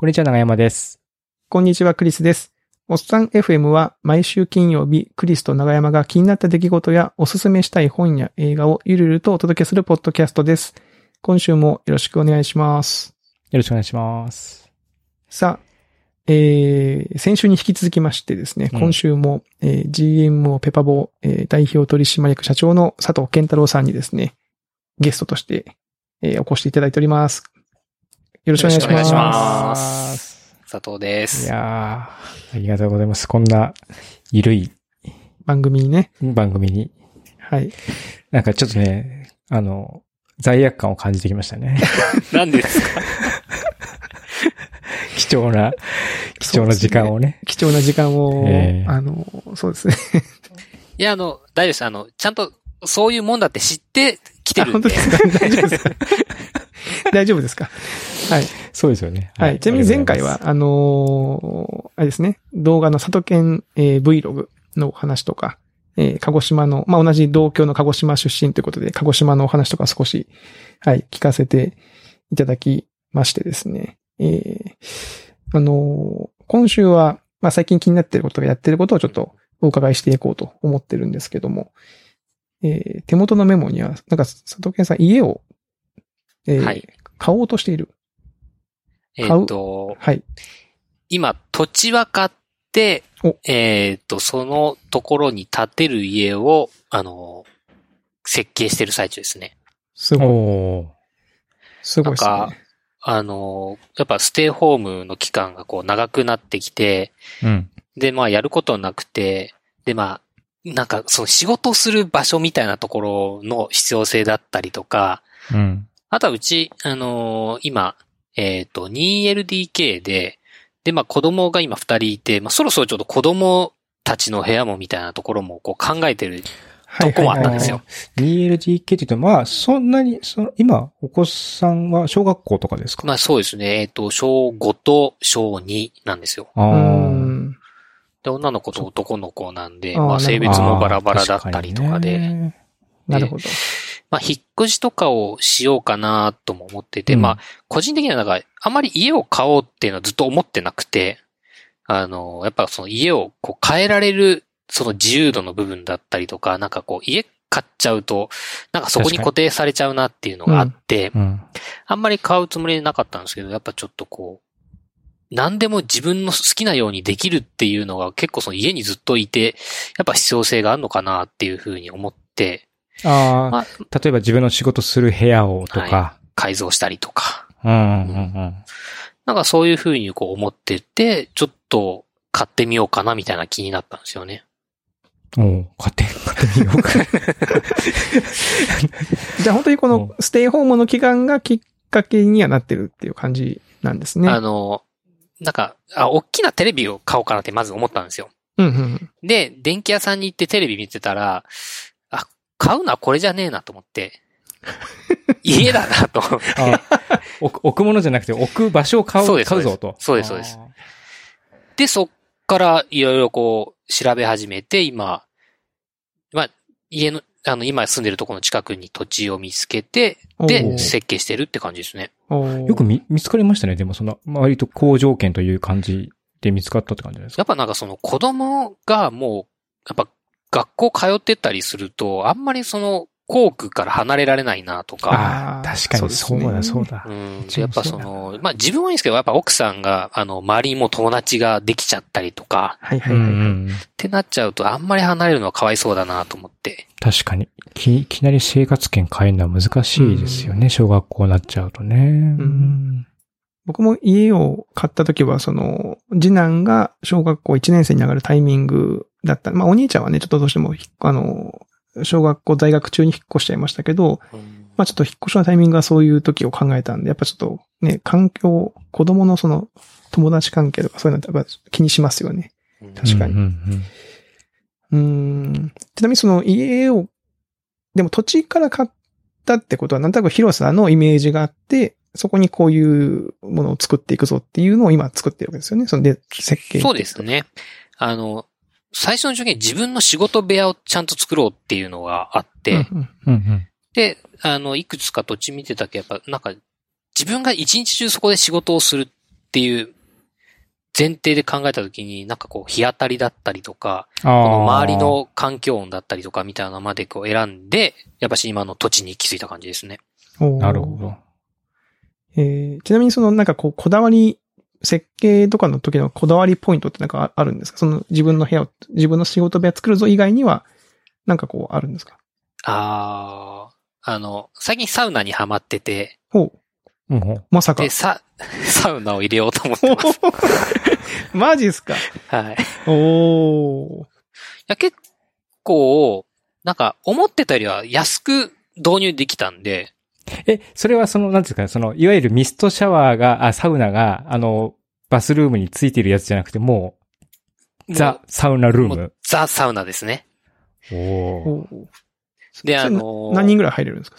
こんにちは、長山です。こんにちは、クリスです。おっさん FM は毎週金曜日、クリスと長山が気になった出来事やおすすめしたい本や映画をゆるゆるとお届けするポッドキャストです。今週もよろしくお願いします。よろしくお願いします。さあ、えー、先週に引き続きましてですね、うん今週も、えー GMO ペパボ、えー代表取締役社長の佐藤健太郎さんにですね、ゲストとして、えーお越しいただいております。よろしくお願いします。ます佐藤でいす。やー、ありがとうございます。こんな、ゆるい番組にね、番組に、はい。なんかちょっとね、あの、罪悪感を感じてきましたね。なんでですか？貴重な、貴重な時間をね。貴重な時間を、えーあの、そうですね。いや、あの、大丈夫です。あの、ちゃんと、そういうもんだって知ってきてあ、るんで。本当ですか？大丈夫ですか？大丈夫ですか？はい。そうですよね。はい。ちなみに前回は、、あのーあれですね、動画の里犬、えー Vlog のお話とか、えー鹿児島の、まあ、同じ同郷の鹿児島出身ということで、鹿児島のお話とか少し、はい、聞かせていただきましてですね。えーあのー今週は、まあ、最近気になっていることがやっていることをちょっとお伺いしていこうと思ってるんですけども、えー手元のメモには、なんか、佐藤健さん、家を、えーはい買おうとしている。えっと、はい。今、土地は買ってお、えっと、そのところに建てる家を、あの、設計してる最中ですね。すごい。すごいですなんね。あの、やっぱステイホームの期間がこう長くなってきて、うん。で、まあやることなくて、で、まあ、なんかその仕事する場所みたいなところの必要性だったりとか、うん。あとはうち、あのー今、えっ、と、2LDK で、で、まあ子供が今2人いて、まあそろそろちょっと子供たちの部屋もみたいなところもこう考えてる。はいとこもあったんですよ。2LDK って言うと、まあ、そんなに、その、今、お子さんは小学校とかですか？まあそうですね。えっ、と、小5と小2なんですよ。で、女の子と男の子なんで、まあ性別もバラバラだったりとかで、なるほど。まあ引っ越しとかをしようかなとも思ってて、うん。まあ個人的にはなんか、あまり家を買おうっていうのはずっと思ってなくて、あの、やっぱその家をこう変えられる、その自由度の部分だったりとか、なんかこう家買っちゃうと、なんかそこに固定されちゃうなっていうのがあって、うん。あんまり買うつもりでなかったんですけど、やっぱちょっとこう、何でも自分の好きなようにできるっていうのが結構その家にずっといて、やっぱ必要性があるのかなっていうふうに思って、あまあ、あ、例えば自分の仕事する部屋をとか。改造したりとか、うんうんうん。なんかそういうふうにこう思ってて、ちょっと買ってみようかなみたいな気になったんですよね。おう買って、買ってみようか。じゃあ本当にこうのステイホームの期間がきっかけにはなってるっていう感じなんですね。あの、なんか、あ、大きなテレビを買おうかなってまず思ったんですよ。うんうん。で、電気屋さんに行ってテレビ見てたら、あ、買うのはこれじゃねえなと思って、家だなと思って。あ置く置くものじゃなくて置く場所を買う、そうです買うぞと。そうですそうですで、そっからいろいろこう調べ始めて、今、まあ、家の、あの、今住んでるところの近くに土地を見つけて、おで、ー設計してるって感じですね。よく見、見つかりましたね。でもその、割と好条件という感じで見つかったって感じですか？やっぱなんかその子供がもう、やっぱ学校通ってったりすると、あんまりその校区から離れられないなとか、ああ、確かにそうだ、そうだ。うん、やっぱその、まあ自分はいいんですけど、やっぱ奥さんが、あの、周りにも友達ができちゃったりとか、はいはいはい。うんうん。ってなっちゃうと、あんまり離れるのはかわいそうだなと思って。確かに。き、いきなり生活圏変えるのは難しいですよね。小学校になっちゃうとね。うん僕も家を買った時は、その、次男が小学校1年生に上がるタイミングだった。まあお兄ちゃんはね、ちょっとどうしてもひ、あの、小学校在学中に引っ越しちゃいましたけど、まあちょっと引っ越しのタイミングがそういう時を考えたんで、やっぱちょっとね、環境、子供のその友達関係とかそういうのってやっぱ気にしますよね。うん確かにうんうんうーん。ちなみにその家を、でも土地から買ったってことはなんとなく広さのイメージがあって、そこにこういうものを作っていくぞっていうのを今作ってるわけですよね。そので、設計。そうです。ね。あの、最初の条件自分の仕事部屋をちゃんと作ろうっていうのがあって、うんうんうんうん。で、あの、いくつか土地見てたけど、やっぱなんか、自分が一日中そこで仕事をするっていう前提で考えたときに、なんかこう、日当たりだったりとか、この周りの環境音だったりとかみたいなのまでこう選んで、やっぱし今の土地に気づいた感じですね。なるほど。えーちなみにそのなんかこう、こだわり、設計とかの時のこだわりポイントってなんかああるんですか？その自分の部屋を、自分の仕事部屋作るぞ以外には、なんかこうあるんですか？あー、あの、最近サウナにハマってて、ほう。うんうんまさかで、。さ、サウナを入れようと思ってます。マジっすか？はい。いおー。や、結構、なんか、思ってたよりは安く導入できたんで、え、それはその、なんですかね、その、いわゆるミストシャワーが、あ、サウナが、あの、バスルームについてるやつじゃなくて、もう、ザ・サウナルーム。ザ・サウナですね。おーおーで、あのー何人ぐらい入れるんですか？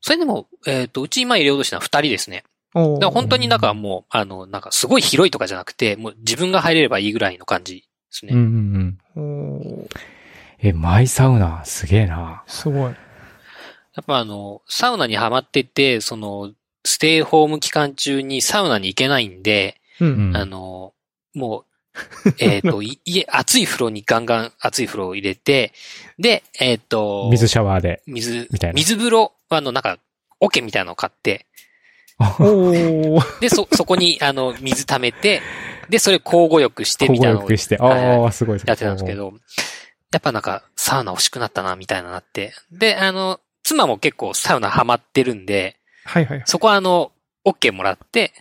それでも、えっ、と、うち今入れようとしたのは二人ですね。おーだから本当になんかもう、あの、なんかすごい広いとかじゃなくて、もう自分が入れればいいぐらいの感じですね。うんうんうん。え、マイサウナ、すげえな。すごい。やっぱあの、サウナにハマってて、その、ステイホーム期間中にサウナに行けないんで、う。うんん。あの、もう、えっ、と、い家、熱い風呂にガンガン熱い風呂を入れて、で、えっ、と、水シャワーで。水みたいな水風呂、あの、なんか、桶みたいなのを買って。で、そ、そこに、あの、水溜めて、で、それ交互浴して交みたいなのを互浴して。ああ、すごい。やってたんですけ。ど、やっぱなんか、サウナ欲しくなったな、みたいななって。で、あの、妻も結構サウナハマってるんで、はいはいはい。そこはあの、OK もらって、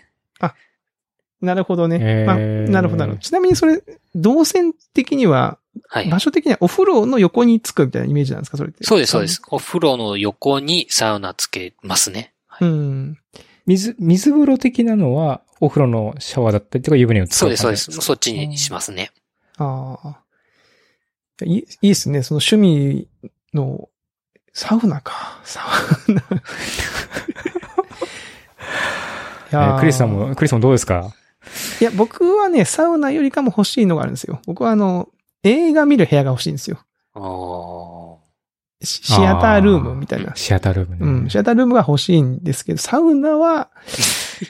なるほどね。まあ、なるほどなるほど。ちなみにそれ、動線的には、はい。場所的にはお風呂の横につくみたいなイメージなんですかそれって？そうです、そうで。す。お風呂の横にサウナつけますね。うん。水、水風呂的なのは、お風呂のシャワーだったりとか湯船を使そうです、そうです。そっちにしますね。ああ。いい、いいですね。その趣味の、サウナか。サウナ。い えークリスさんも、クリスさんもどうですか？いや、僕はね、サウナよりかも欲しいのがあるんですよ。僕はあの、映画見る部屋が欲しいんですよ。シアタールームみたいな。シアタールームね。うん、シアタールームが欲しいんですけど、サウナは、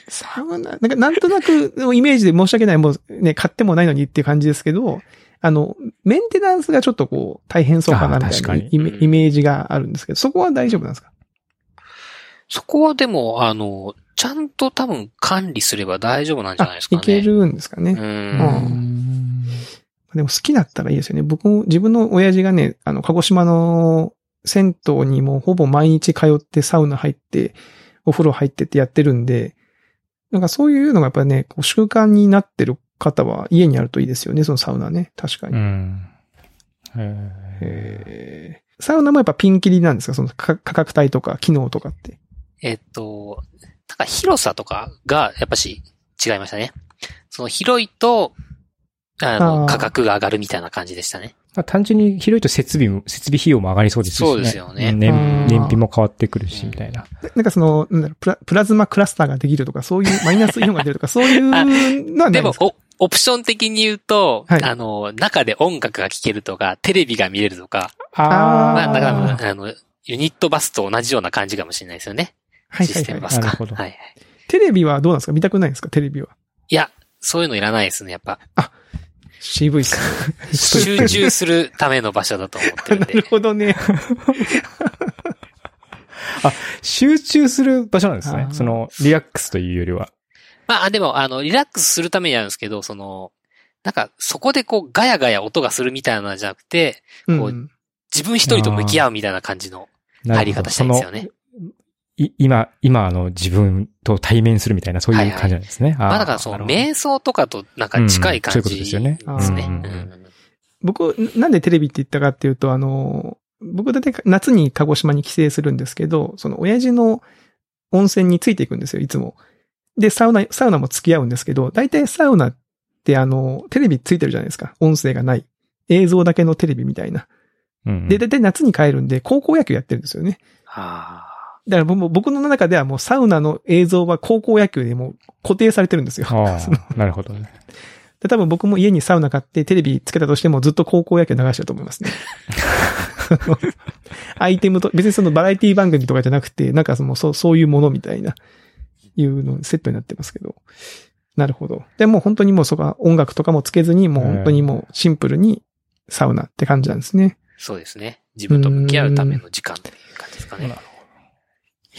サウナ、なんかなんとなくのイメージで申し訳ない、もうね、買ってもないのにっていう感じですけど、あの、メンテナンスがちょっとこう、大変そうかなみたいなイメージがあるんですけど、そこは大丈夫なんですか？そこはでも、あの、ちゃんと多分管理すれば大丈夫なんじゃないですかね。いけるんですかね。う。うんん。でも好きだったらいいですよね。僕も、自分の親父がね、あの、鹿児島の銭湯にもほぼ毎日通ってサウナ入って、お風呂入ってってやってるんで、なんかそういうのがやっぱりね、こう習慣になってる方は家にあるといいですよね、そのサウナね。確かに。うん。へサウナもやっぱピンキリなんですか？その価価格帯とか機能とかって。えっと、なんか広さとかが、やっぱし違いましたね。その広いと、あの、価格が上がるみたいな感じでしたね。まあ、単純に広いと設備も、設備費用も上がりそうですしね。そうですよね燃燃費も変わってくるし、みたいな。でなんかその、なんだろうプラ、プラズマクラスターができるとか、そういう マイナスイオンが出るとか、そういうのはないでもんです、か？おオプション的に言うと、はいあの、中で音楽が聴けるとか、テレビが見れるとか、あーまあ、だから、あの、ユニットバスと同じような感じかもしれないですよね。シはいはいはい。ステムバスか。なるほどはいはい。テレビはどうなんですか？見たくないですか？テレビは。いや、そういうのいらないですね、やっぱ。渋いっすね。集中するための場所だと思ってるん なでる。ほどね。集中する場所なんですねその、リラックスというよりは。まあ、でも、あの、リラックスするためにあるんですけど、その、なんか、そこでこう、ガヤガヤ音がするみたいなのじゃなくて、う。こうん自分一人と向き合うみたいな感じの入り方したいんですよね。今、今あの自分と対面するみたいな、そういう感じなんですね。まあ、だからその、瞑想とかとなんか近い感うんそういうことですじよねですね。僕、なんでテレビって言ったかっていうと、あの、僕だって夏に鹿児島に帰省するんですけど、その親父の温泉についていくんですよ、いつも。で、サウナ、サウナも付き合うんですけど、大体サウナってあの、テレビついてるじゃないですか。音声がない。映像だけのテレビみたいな。うんで、大体夏に帰るんで、高校野球やってるんですよね。はだから僕の中ではもうサウナの映像は高校野球でもう固定されてるんですよ。なるほどね。で、多分僕も家にサウナ買ってテレビつけたとしてもずっと高校野球流してると思いますね。アイテムと、別にそのバラエティ番組とかじゃなくて、なんかその、そう、そういうものみたいな、いうのセットになってますけど。なるほど。で、もう本当にもうそこは音楽とかもつけずに、もう本当にもうシンプルにサウナって感じなんですね。そうですね。自分と向き合うための時間っていう感じですかね。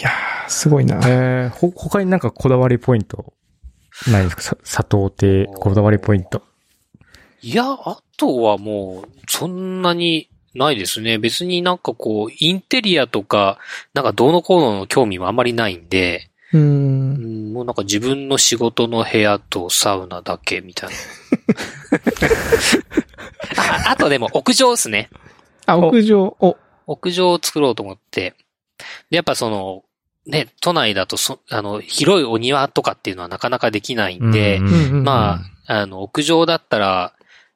いやー、すごいな。えー、ほ、他になんかこだわりポイント？ないですか？さ砂糖ってこだわりポイント。いや、あとはもう、そんなにないですね。別になんかこう、インテリアとか、なんかどうのこうのの興味もあんまりないんで、うんん、もうなんか自分の仕事の部屋とサウナだけみたいな。ああとでも屋上ですね。あ、屋上、お、屋上を作ろうと思って。で、やっぱその、ね、都内だとそ、あの、広いお庭とかっていうのはなかなかできないんで、まあ、あの、屋上だったら、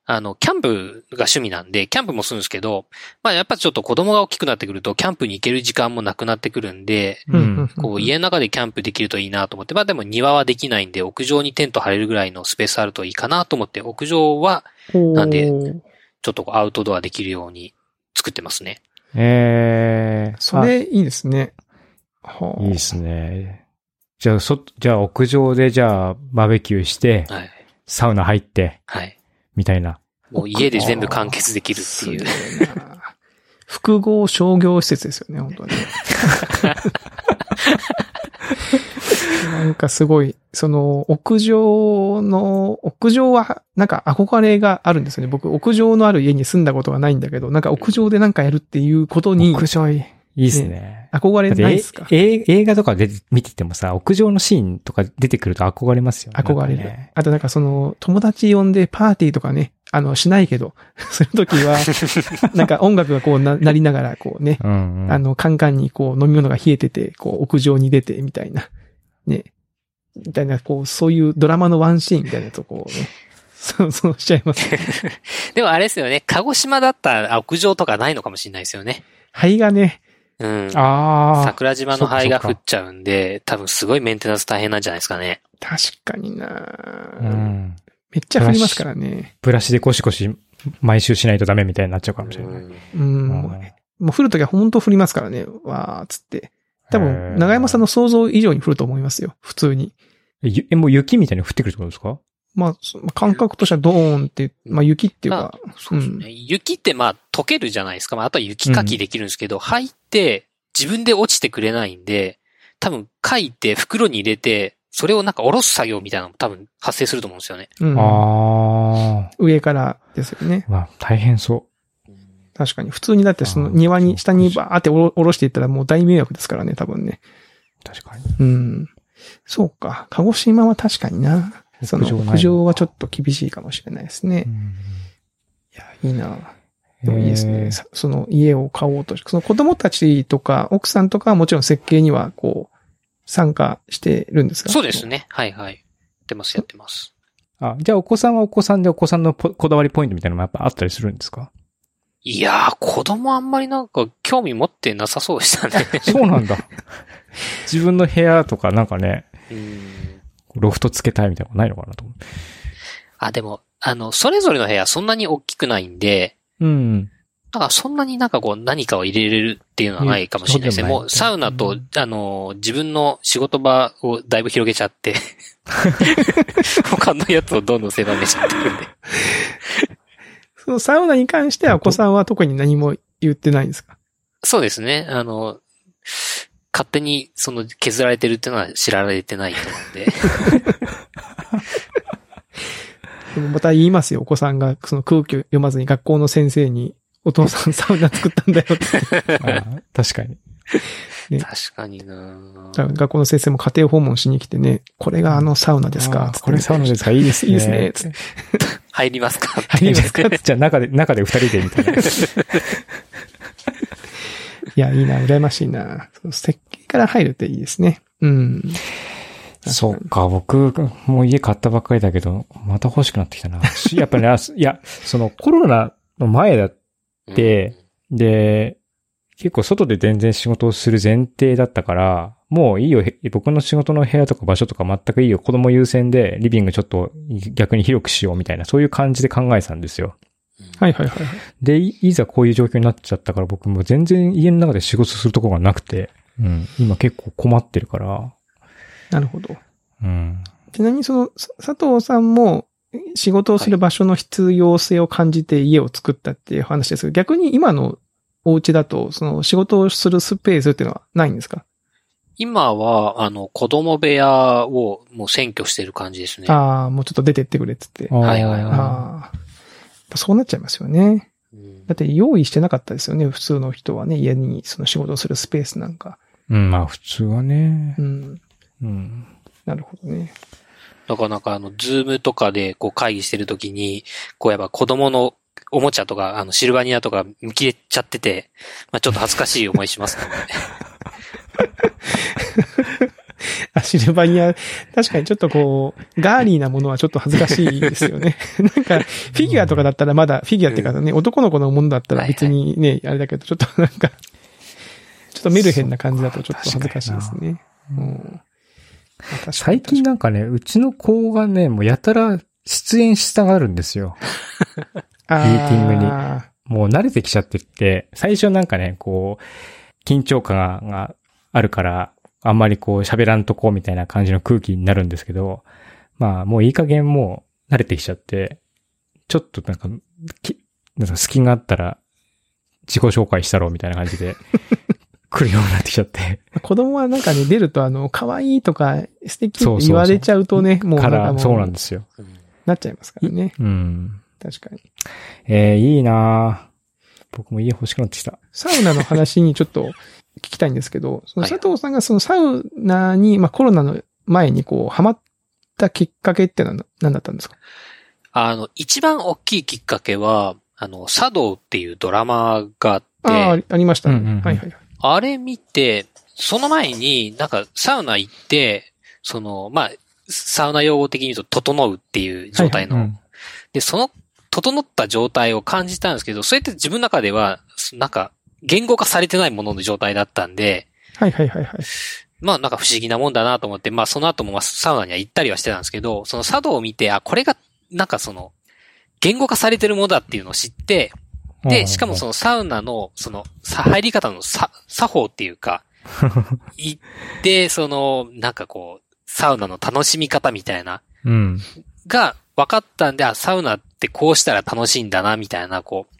あの、キャンプが趣味なんで、キャンプもするんですけど、まあやっぱちょっと子供が大きくなってくると、キャンプに行ける時間もなくなってくるんで、こう家の中でキャンプできるといいなと思って、まあでも庭はできないんで、屋上にテント張れるぐらいのスペースあるといいかなと思って、屋上はなんでちょっとアウトドアできるように作ってますね。えー、それいいですね。いいですね。じゃあ、そ、じゃあ屋上でじゃあバーベキューして、はい。サウナ入って、はい。みたいな。もう家で全部完結できるっていう。複合商業施設ですよね、本当に。なんかすごい、その、屋上の、屋上は、なんか憧れがあるんですよね。僕、屋上のある家に住んだことがないんだけど、なんか屋上でなんかやるっていうことに、屋上いい。いいですね。憧れないですか？ええ映画とかで見ててもさ、屋上のシーンとか出てくると憧れますよね。憧れる。ねあとなんかその、友達呼んでパーティーとかね、あの、しないけど、そういう時は、なんか音楽がこうな、なりながら、こうね、うん、うん。あの、カンカンにこう飲み物が冷えてて、こう屋上に出て、みたいな。ね。みたいな、こう、そういうドラマのワンシーンみたいなやつをこうね、そう、そうしちゃいます。でもあれですよね、鹿児島だったら屋上とかないのかもしれないですよね。灰がね、うん。ああ。桜島の灰が降っちゃうんで、多分すごいメンテナンス大変なんじゃないですかね。確かにな、うん。めっちゃ降りますからね。ブラシでコシコシ毎週しないとダメみたいになっちゃうかもしれない。うんうん、もう降るときは本当降りますからね。わーっつって。多へ分、ー長山さんの想像以上に降ると思いますよ。普通に。えゆえ、もう雪みたいに降ってくるってことですか？まあ、そ感覚としてはドーンって、まあ雪っていうか、そうですね。雪ってまあ溶けるじゃないですか。まああとは雪かきできるんですけど、灰って自分で落ちてくれないんで、多分かいて袋に入れて、それをなんか下ろす作業みたいなのも多分発生すると思うんですよね。うん、ああ。上からですよね。まあ、大変そ確かに。普通にだってその庭に、下にバーっておろ下ろしていったらもう大迷惑ですからね、多分ね。う。確かに。うん。そうか。鹿児島は確かにな。その屋上はちょっと厳しいかもしれないですね。いや、いいな。でもいいですね。その家を買おうとしその子供たちとか奥さんとかはもちろん設計にはこう、参加してるんですか？そうです。ね。はいはい。やってます、やってます。あ、じゃあお子さんはお子さんでお子さんのポこだわりポイントみたいなのもやっぱあったりするんですか？いやー、子供あんまりなんか興味持ってなさそうでしたね。そうなんだ。自分の部屋とかなんかね、うんロフトつけたいみたいなのないのかなと思う。あ、でも、あの、それぞれの部屋そんなに大きくないんで、うん。だからそんなになんかこう何かを入れれるっていうのはないかもしれないですね。もうサウナと、あの、自分の仕事場をだいぶ広げちゃって、他のやつをどんどん狭めちゃってるんで。そのサウナに関してはお子さんは特に何も言ってないんですか？そうですね。あの、勝手にその削られてるっていうのは知られてないと思うんで。でもまた言いますよ、お子さんがその空気を読まずに学校の先生に、お父さんサウナ作ったんだよって。あ確かに。確かにな学校の先生も家庭訪問しに来てね、これがあのサウナですかこれサウナですか？いいですね。いいですね入りますか？入りますか？じゃあ中で、中で二人でみたいな。いや、いいな、羨ましいな。その設計から入るっていいですね。うん。そうか、僕、もう家買ったばっかりだけど、また欲しくなってきたな。し やっぱね、あいや、そのコロナの前だで、で、結構外で全然仕事をする前提だったから、もういいよ、へ僕の仕事の部屋とか場所とか全くいいよ、子供優先でリビングちょっと逆に広くしようみたいな、そういう感じで考えてたんですよ。はいはいはいはい。で、いいざこういう状況になっちゃったから僕もう全然家の中で仕事するところがなくて、うん、今結構困ってるから、なるほど。うん。ちなみにその、さ佐藤さんも仕事をする場所の必要性を感じて家を作ったっていう話ですけど、逆に今のお家だと、その仕事をするスペースっていうのはないんですか？今は、あの、子供部屋をもう占拠してる感じですね。ああ、もうちょっと出てってくれっつって。はいはいはいそうなっちゃいますよね。うんだって用意してなかったですよね。普通の人はね、家にその仕事をするスペースなんか。うん、まあ普通はねう。ん。うん。なるほどね。なかなかあの、ズームとかでこう会議してるときに、こうやっぱ子供のおもちゃとか、あの、シルバニアとか見切れちゃってて、まあちょっと恥ずかしい思いしますね。あ、シルバニア、確かにちょっとこう、ガーリーなものはちょっと恥ずかしいですよね。なんか、フィギュアとかだったらまだ、フィギュアっていうかね、男の子のものだったら別にね、あれだけど、ちょっとなんか、とメルヘンな感じだとちょっと恥ずかしいですね。う最近なんかね、うちの子がね、もうやたら出演したがるんですよ。あミーティングに。あもう慣れてきちゃってって、最初なんかね、こう、緊張感があるから、あんまりこう喋らんとこうみたいな感じの空気になるんですけど、まあもういい加減もう慣れてきちゃって、ちょっとなんか、きなんか隙があったら自己紹介したろうみたいな感じで来るようになってきちゃって。子供はなんかね、出るとあの、可愛いとか素敵って言われちゃうとね、もうなんから、かもう、そうなんですよ。うんなっちゃいますからね。うん。確かに。えー、いいなぁ僕も家欲しくなってきた。サウナの話にちょっと聞きたいんですけど、そのはい佐藤さんがそのサウナに、まあコロナの前にこう、ハマったきっかけってのは何だったんですか？あの、一番大きいきっかけは、あの、茶道っていうドラマがあって、ああ、ありありましたね。うんうんうんはいはいはい。あれ見て、その前になんかサウナ行って、その、まあ、サウナ用語的に言うと、整うっていう状態の、うん。で、その、整った状態を感じたんですけど、それって自分の中では、なんか、言語化されてないものの状態だったんで、はいはいはいはい。まあなんか不思議なもんだなと思って、まあその後もまあサウナには行ったりはしてたんですけど、その茶道を見て、あ、これが、なんかその、言語化されてるものだっていうのを知って、で、しかもそのサウナの、その、さ入り方のさ作法っていうか、行って、その、なんかこう、サウナの楽しみ方みたいな、うん。が分かったんで、あ、サウナってこうしたら楽しいんだな、みたいな、こう、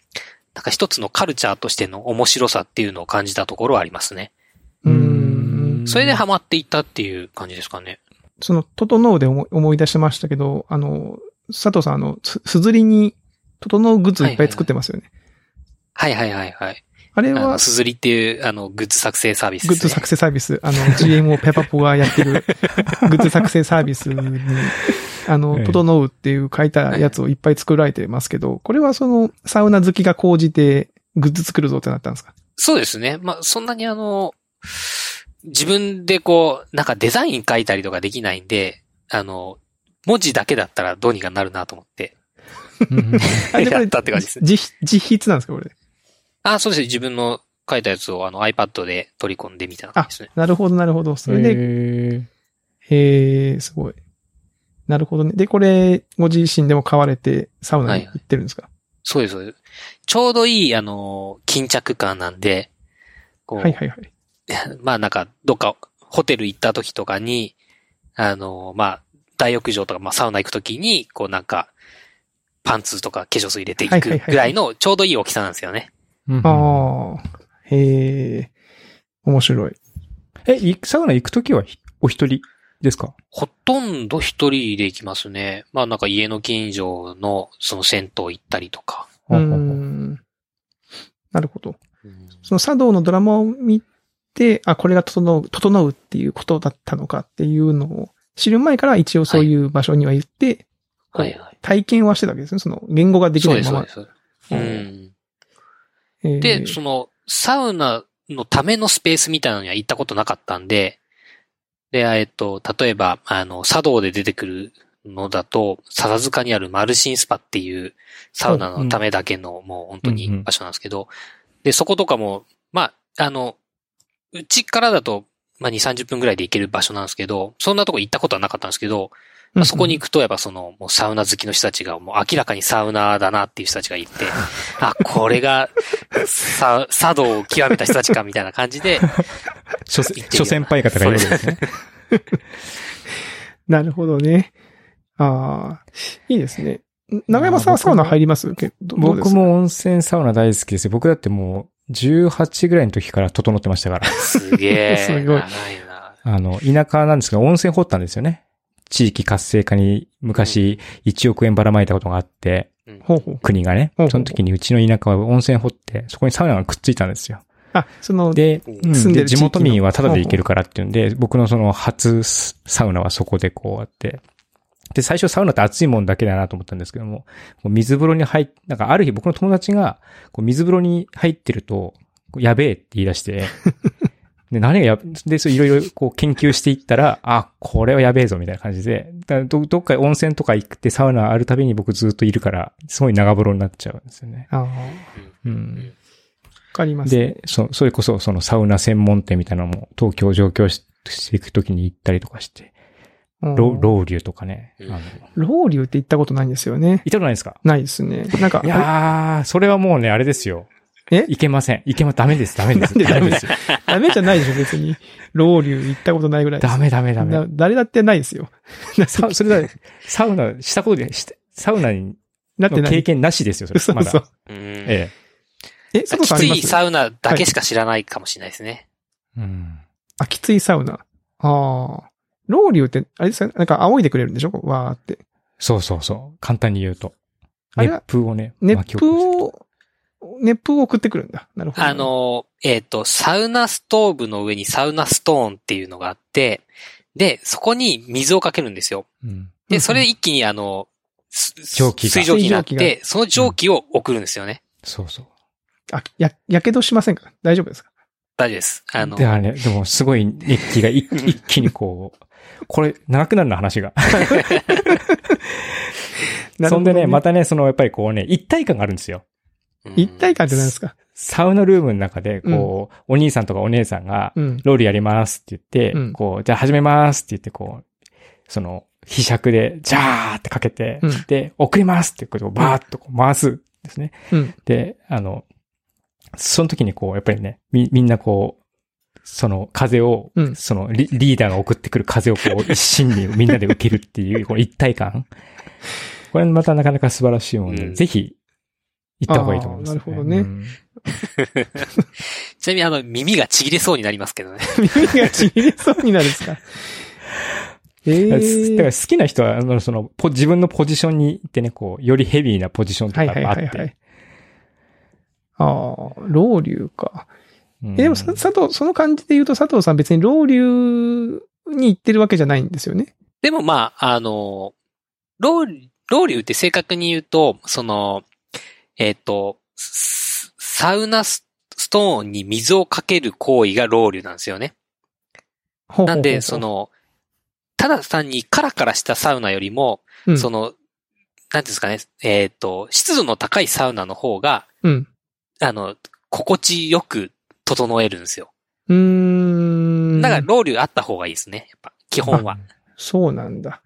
なんか一つのカルチャーとしての面白さっていうのを感じたところはありますね。うーん。それでハマっていったっていう感じですかね。その、整うで思い思い出しましたけど、あの、佐藤さん、あの、す、すずりに、整うグッズいっぱい作ってますよね。はいはいはいはい。あれはあの、、すずりっていう、あの、グッズ作成サービスね。グッズ作成サービス、あの、GMO ペパポがやってる グッズ作成サービスに、あのえ、え整うっていう書いたやつをいっぱい作られてますけど、これはその、サウナ好きが講じて、グッズ作るぞってなったんですか？そうですね。まあ、そんなにあの、自分でこう、なんかデザイン書いたりとかできないんで、あの、文字だけだったらどうにかなるなと思って、やったって感じですね。自、自筆なんですかこれ？あ、そうですね。自分の書いたやつをあの iPad で取り込んでみたいな感あじですね。、なるほど、なるほど。それで、へえ、すごい。なるほどね。で、これ、ご自身でも買われて、サウナに行ってるんですか、そうです、そうです。ちょうどいい、あの、巾着感なんで、こう、はい、はいはい まあなんか、どっか、ホテル行った時とかに、あの、まあ、大浴場とか、まあサウナ行く時に、こうなんか、パンツとか化粧水入れていくはいはいはいぐらいのちょうどいい大きさなんですよね。うんああ、へえ、面白い。え、いサウナ行くときはひお一人？ですか？ほとんど一人で行きますね。まあなんか家の近所のその銭湯行ったりとか。うーん。なるほど。うんその茶道のドラマを見て、あ、これが整う、整うっていうことだったのかっていうのを知る前から一応そういう場所には行って、はいはい。体験はしてたわけですね。その言語ができそうです、ないままそうで。す。うん。えーで、その、サウナのためのスペースみたいなのには行ったことなかったんで、で、えっと、例えば、あの、茶道で出てくるのだと、笹塚にあるマルシンスパっていうサウナのためだけの、もう本当に場所なんですけど、で、そことかも、まあ、あの、うちからだと、まあ、2、30分ぐらいで行ける場所なんですけど、そんなとこ行ったことはなかったんですけど、まあ、そこに行くとやっぱその、もうサウナ好きの人たちがもう明らかにサウナーだなっていう人たちがいて、あ、これが、さ、茶道を極めた人たちかみたいな感じで、諸先輩方がいるわけですね。なるほどね。ああ、いいですね。長山さんはサウナ入ります？僕も温泉サウナ大好きですよ。僕だってもう、18ぐらいの時から整ってましたから。すげえ。すごい長いな。あの、田舎なんですけど、温泉掘ったんですよね。地域活性化に昔1億円ばらまいたことがあって。国がね。その時にうちの田舎は温泉掘って、そこにサウナがくっついたんですよ。あ、その、で、うん住んでる地域ので地元民はタダで行けるからっていうんで、僕のその初サウナはそこでこうあって、で、最初サウナって暑いもんだけだなと思ったんですけども、水風呂に入っ、なんかある日僕の友達が、こう水風呂に入ってると、やべえって言い出して、で、何がや、で、そういろいろこう研究していったら、あ、これはやべえぞみたいな感じで、だどどっか温泉とか行ってサウナあるたびに僕ずっといるから、すごい長風呂になっちゃうんですよね。ああ、わうん。かります。で、そ、それこそそのサウナ専門店みたいなのも東京上京ししていくときに行ったりとかして、うん、ロロウリュとかね。うんあのロウリュって行ったことないんですよね。行ったことないですか？ないですね。なんか、いやー、それはもうね、あれですよ。え？いけません。いけま、ダメです、ダメです。なんでダメ？です。ダメじゃないでしょ、別に。ロウリュ行ったことないぐらいです。ダメダメダメだ。誰だってないですよ。さそれだ、サウナ、したことで、してサウナにのなってない？経験なしですよ、それ。まだ嘘嘘。うんええ、きついサウナだけしか知らないかもしれないですね。え。うん。あ、きついサウナ。ああ。ロウリュって、あれですか？なんか仰いでくれるんでしょ？わーって。そうそうそう。簡単に言うと。熱あれは風をね、熱巻き起こして風を、熱風を送ってくるんだ。なるほど。あ、の、えっ、と、サウナストーブの上にサウナストーンっていうのがあって、で、そこに水をかけるんですよ。うん。うんで、それで一気にあの、す蒸気が水蒸気になって、その蒸気を送るんですよね。そうそう。あ、や、やけどしませんか？大丈夫ですか？大丈夫です。あので、、あれ、でもすごい熱気が一一気にこう、これ、長くなるな、話が。そんでね、また、たね、その、やっぱりこうね、一体感があるんですよ。うん一体感って何ですか？サウナルームの中で、こう、お兄さんとかお姉さんが、うん。ロールやりますって言って、うんこう、じゃあ始めますって言って、こう、その、被尺で、ジャーってかけて、うんで、送りますってことをバーッとこう回すんですね。うん。で、あの、その時にこう、やっぱりね、み、みんなこう、その風を、うんそのリリーダーが送ってくる風をこう、一心にみんなで受けるっていう、この一体感。これまたなかなか素晴らしいもので、うんぜひ、行った方がいいと思います、あーなるほどねうん ちなみにあの、耳がちぎれそうになりますけどね。耳がちぎれそうになるんですか？え えだからー。だから好きな人は、あの、その、ポ自分のポジションに行ってね、こう、よりヘビーなポジションとかはいがあって。はいはいはい。ああ、ロウリュか。うんえ、でもさ、佐藤、その感じで言うと佐藤さん別にロウリュに行ってるわけじゃないんですよね？でもまあ、あの、ローリ、ローリュって正確に言うと、その、えっ、と、スサウナスストーンに水をかける行為がローリュなんですよね。なんで、そ、の、ただ単にカラカラしたサウナよりも、うん、その、なんですかね、えっ、と、湿度の高いサウナの方が、うん。あの、心地よく整えるんですよ。うーん。だから、ローリュあった方がいいですね。やっぱ、基本は。そうなんだ。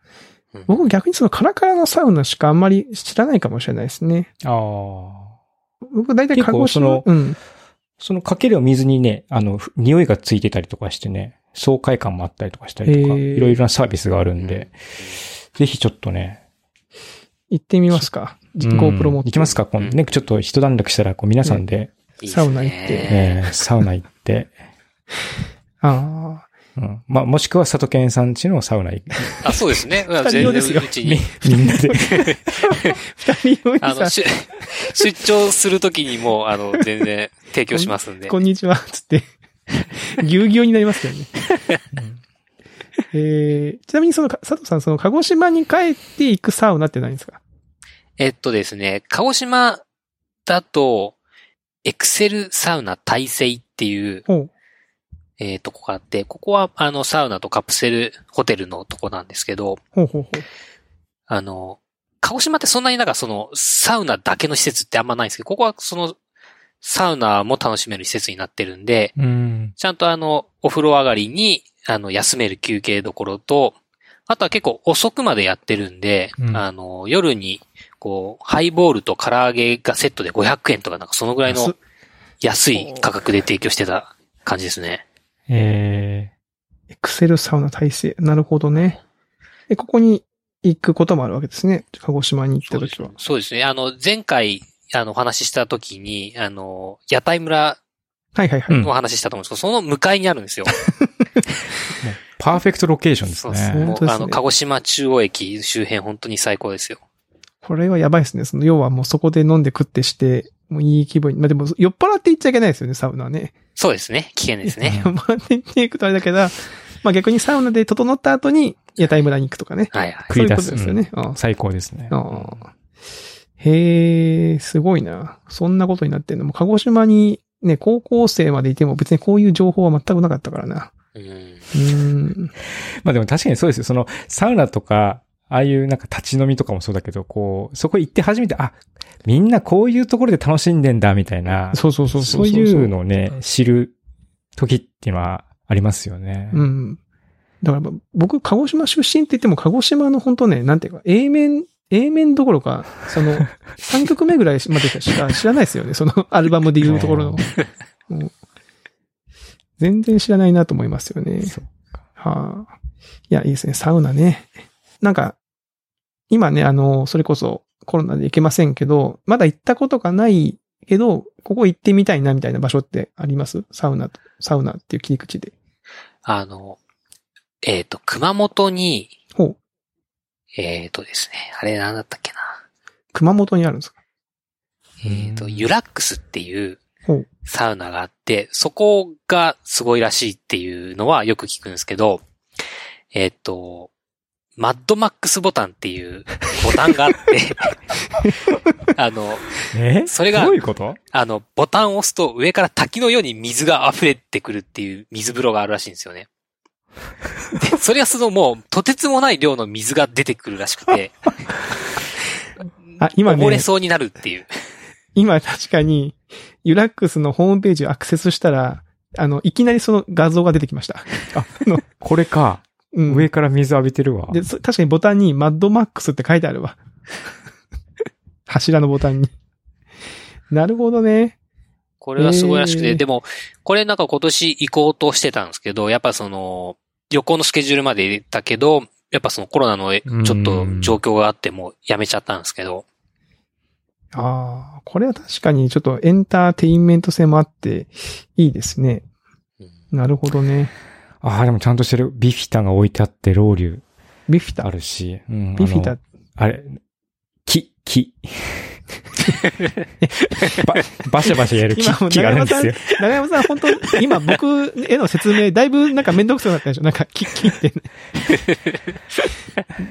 うん。僕逆にそのカラカラのサウナしかあんまり知らないかもしれないですね。ああ。僕大体鹿児島結構そのうん。そのかけるお水にね、あの、ふ匂いがついてたりとかしてね、爽快感もあったりとかしたりとか、いろいろなサービスがあるんで、ぜひちょっとね、行ってみますか。うん。GoPro 持って。行きますか今度。ね、ちょっと一段落したら、こう皆さんで、いいですね。サウナ行って えーサウナ行って、あうん。まあ、もしくは佐藤健さん家のサウナ行く。あ、そうですね。二人用ですよみ。みんなで。あ。二人用にあの、出張するときにもう、あの、全然提供しますんで。こんにちは、つって、ぎゅうぎゅうになりますけどね。えー、ちなみにその、佐藤さん、その、鹿児島に帰って行くサウナって何ですか？えっとですね、鹿児島だと、エクセルサウナ大成っていう。えーとこがあって、ここは、あの、サウナとカプセルホテルのとこなんですけど、ほうほうほう。あの、鹿児島ってそんなになんかその、サウナだけの施設ってあんまないんですけど、ここはその、サウナも楽しめる施設になってるんで、うん。ちゃんとあの、お風呂上がりに、あの、休める休憩どころと、あとは結構遅くまでやってるんで、うんあの、夜に、こう、ハイボールと唐揚げがセットで500円とかなんかそのぐらいの安い価格で提供してた感じですね。えエクセルサウナ体制。なるほどね。え、ここに行くこともあるわけですね。鹿児島に行った時は。そうですね。あの、前回、あの、お話しした時に、あの、屋台村はいはいはい。お話ししたと思うんですけど、その向かいにあるんですよ。パーフェクトロケーションです。ね。もう、ですねあの、鹿児島中央駅周辺本当に最高ですよ。これはやばいですね。その、要はもうそこで飲んで食ってして、もういい気分に。まあでも、酔っ払って行っちゃいけないですよね、サウナはね。そうですね。危険ですね。酔っ払って行っていくとあれだけど、まあ逆にサウナで整った後に屋台村に行くとかね。はいはい。そういうこ食い出す。とですよね。うん最高ですね。ああへえ、すごいな。そんなことになってんの。もう鹿児島にね、高校生までいても別にこういう情報は全くなかったからな。うん。うーん。まあでも確かにそうですよ。その、サウナとか、ああいうなんか立ち飲みとかもそうだけど、こう、そこ行って初めて、あ、みんなこういうところで楽しんでんだ、みたいな、そうそうそうそういうのをね、知る時っていうのはありますよね。うん。だから僕、鹿児島出身って言っても、鹿児島の本当ね、なんていうか、A 面、A 面どころか、その、3曲目ぐらいまでしか知らないですよね。そのアルバムで言うところの。うん全然知らないなと思いますよね。そうはあ。いや、いいですね。サウナね。なんか、今ね、あの、それこそコロナで行けませんけど、まだ行ったことがないけど、ここ行ってみたいなみたいな場所ってあります？サウナと、サウナっていう切り口で。あの、えっ、と、熊本に、ほう。えっ、とですね、あれなんだったっけな？熊本にあるんですか？えっ、と、うんユラックスっていうほう。サウナがあって、そこがすごいらしいっていうのはよく聞くんですけど、えっ、と、マッドマックスボタンっていうボタンがあって、あの、え？それがどういうこと？あの、ボタンを押すと上から滝のように水が溢れてくるっていう水風呂があるらしいんですよね。でそれはそのもう、とてつもない量の水が出てくるらしくて、あ、今ね溺れ、そうになるっていう。今確かに、ユラックスのホームページをアクセスしたら、あの、いきなりその画像が出てきました。あの、これか。うん。上から水浴びてるわ。で、そ確かにボタンにマッドマックスって書いてあるわ。柱のボタンに。なるほどね。これはすごいらしくて、えーでも、これなんか今年行こうとしてたんですけど、やっぱその、旅行のスケジュールまで入れたけど、やっぱそのコロナのちょっと状況があってもうやめちゃったんですけど、ああ、これは確かにちょっとエンターテインメント性もあって、いいですね。うんなるほどね。ああ、でもちゃんとしてる。ビフィタが置いてあって、ロウリュビフィタ？あ。るし。うんビフィタ？あれ、木、木。ば、バシャバシャやる木今もう木があるんですよ。長山さん本当今僕への説明、だいぶなんかめんどくさくなったでしょ？なんか、キッキッって。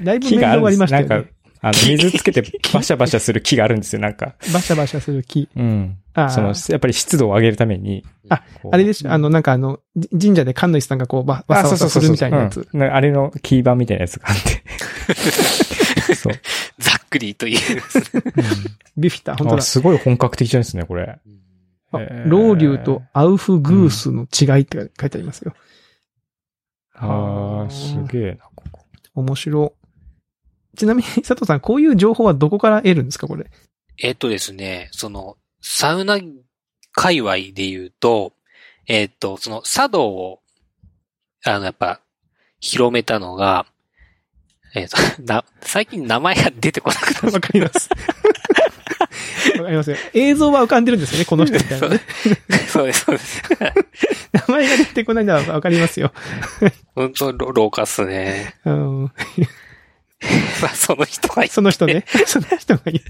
だいぶ面倒木がありましたよねあの、水つけてバシャバシャする木があるんですよ、なんか。バシャバシャする木。うん。ああその、やっぱり湿度を上げるために。ああれでしょあの、なんかあの、じ神社で神主さんがこう、ば、わさわさするみたいなやつ。あれのキーバーみたいなやつがあって。そう。ざっくりという。ビフィタ、本当あだ。すごい本格的ですね、これ。ロウリュウとアウフグースの違いって書いてありますよ。ああ、すげえな、ここ。面白。ちなみに、佐藤さん、こういう情報はどこから得るんですかこれ？えっとですね、その、サウナ界隈で言うと、えっと、その茶道を、あの、やっぱ、広めたのが、えっと、な、最近名前が出てこなくなっわかります。わかりますよ。映像は浮かんでるんですよね、この人みたいなね。た。そうです、そうです。名前が出てこないのはわかりますよ。本当ロ廊下っすね。うん、まあその人がいその人ね。その人がいる。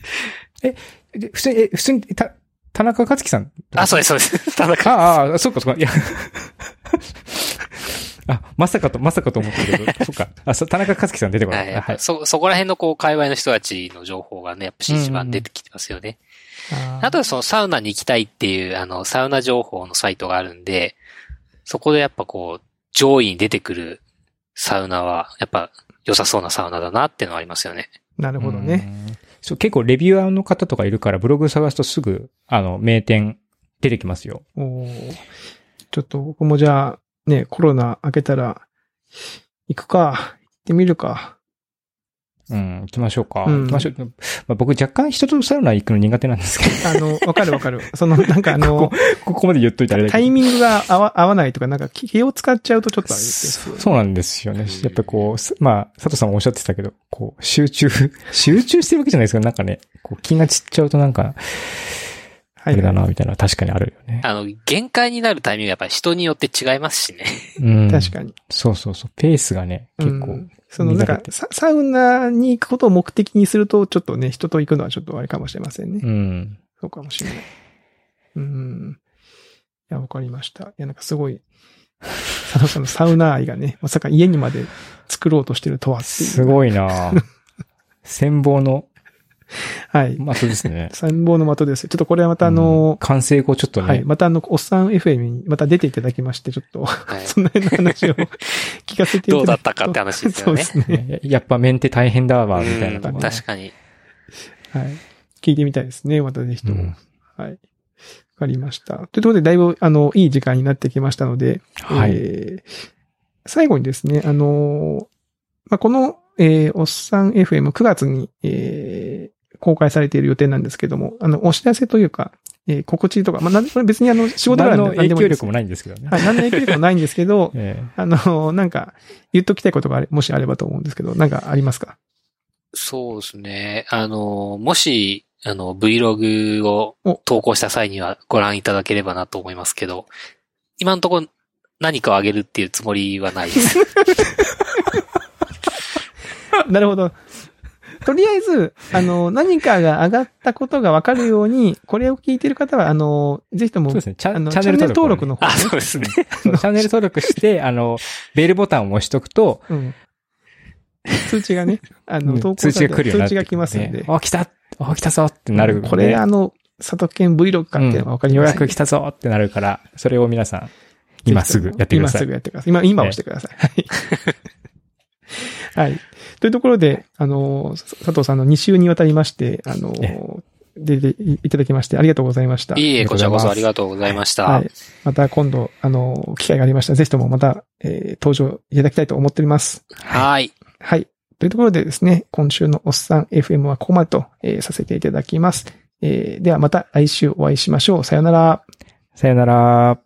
で普通に、え、普通に、た、田中克樹さんあ、そうです、そうです。田中。ああ、そっかそっか。いや。あ、まさかと、まさかと思ったけど、そっか。あ、そう田中克樹さん出てこなはいい。はい。そ、そこら辺のこう、界隈の人たちの情報がね、やっぱ一番出てきてますよね。ああとはそのサウナに行きたいっていう、あの、サウナ情報のサイトがあるんで、そこでやっぱこう、上位に出てくるサウナは、やっぱ良さそうなサウナだなっていうのはありますよね。なるほどね。うん。そう、結構レビュアーの方とかいるから、ブログ探すとすぐ、あの、名店出てきますよ。おーちょっと僕もじゃあ、ね、コロナ明けたら、行くか。行ってみるか。うん、行きましょうか。うん行きましょう。まあ、僕若干人とサウナ行くの苦手なんですけど、あの、わかるわかる。その、なんかあのここ、ここまで言っといたら。タイミングが合わ合わないとか、なんか気を使っちゃうとちょっとあれですそうなんですよね。やっぱこうす、まあ、佐藤さんもおっしゃってたけど、こう、集中、集中してるわけじゃないですけど、なんかね、こう気が散っちゃうとなんか、はい。あれだな、みたいな、確かにあるよね。あの、限界になるタイミングがやっぱり人によって違いますしね。うん。確かに。そうそうそう。ペースがね、結構、うんそのなんかサ、サウナに行くことを目的にすると、ちょっとね、人と行くのはちょっとあれかもしれませんね。うん。そうかもしれない。うん。いや、わかりました。いや、なんかすごい、佐藤さんのサウナ愛がね、まさか家にまで作ろうとしてるとは。すごいな 羨望のはい。的ですね。参謀の的ですよ。ちょっとこれはまたあのうん、完成後ちょっとね、はい。またあの、おっさん FM にまた出ていただきまして、ちょっと、はい。その辺の話を聞かせていただどうだったかって話ですよね。そうですね。ね やっぱメンテ大変だわ、みたいなとこうんろ、確かに。はい。聞いてみたいですね。またぜひとも。うんはい。わかりました。というところで、だいぶ、あの、いい時間になってきましたので、はい。えー最後にですね、あのーまあ、この、えーおっさん FM9 月に、えー公開されている予定なんですけども、あの、お知らせというか、えー告知とか、まあ、なんこれ別にあの、仕事何柄の影響力も。もないんですけどね。はい、何の影響力もないんですけど、えあの、なんか、言っときたいことがあれもしあればと思うんですけど、なんかありますか？そうですね。あの、もし、あの、Vlog をお投稿した際にはご覧いただければなと思いますけど、今のところ何かをあげるっていうつもりはないです。なるほど。とりあえず、あの、何かが上がったことがわかるように、これを聞いている方は、あの、ぜひとも、そうですね。チャあのチャンネル登録をね、登録の方あ、そうですね。チャンネル登録して、あの、ベルボタンを押しとくと、うん。通知がね、あの、投稿通知が来るようになって通知が来ますんで。あ、来たあ、来たぞってなる、ね。これ、あの、佐渡県 Vlog かっていうのがわかります、予約来たぞってなるから、それを皆さん、今すぐやってください。今すぐやってください。今、今押してください。はい。はい。というところで、あの、佐藤さんの2週にわたりまして、あのえ、出ていただきましてありがとうございました。いえいえ、こちらこそありがとうございました。はい。また今度、あの、機会がありましたら、ぜひともまた、えー登場いただきたいと思っております。はい。はい。というところでですね、今週のおっさん FM はここまでと、えーさせていただきます。えーではまた来週お会いしましょう。さよなら。さよなら。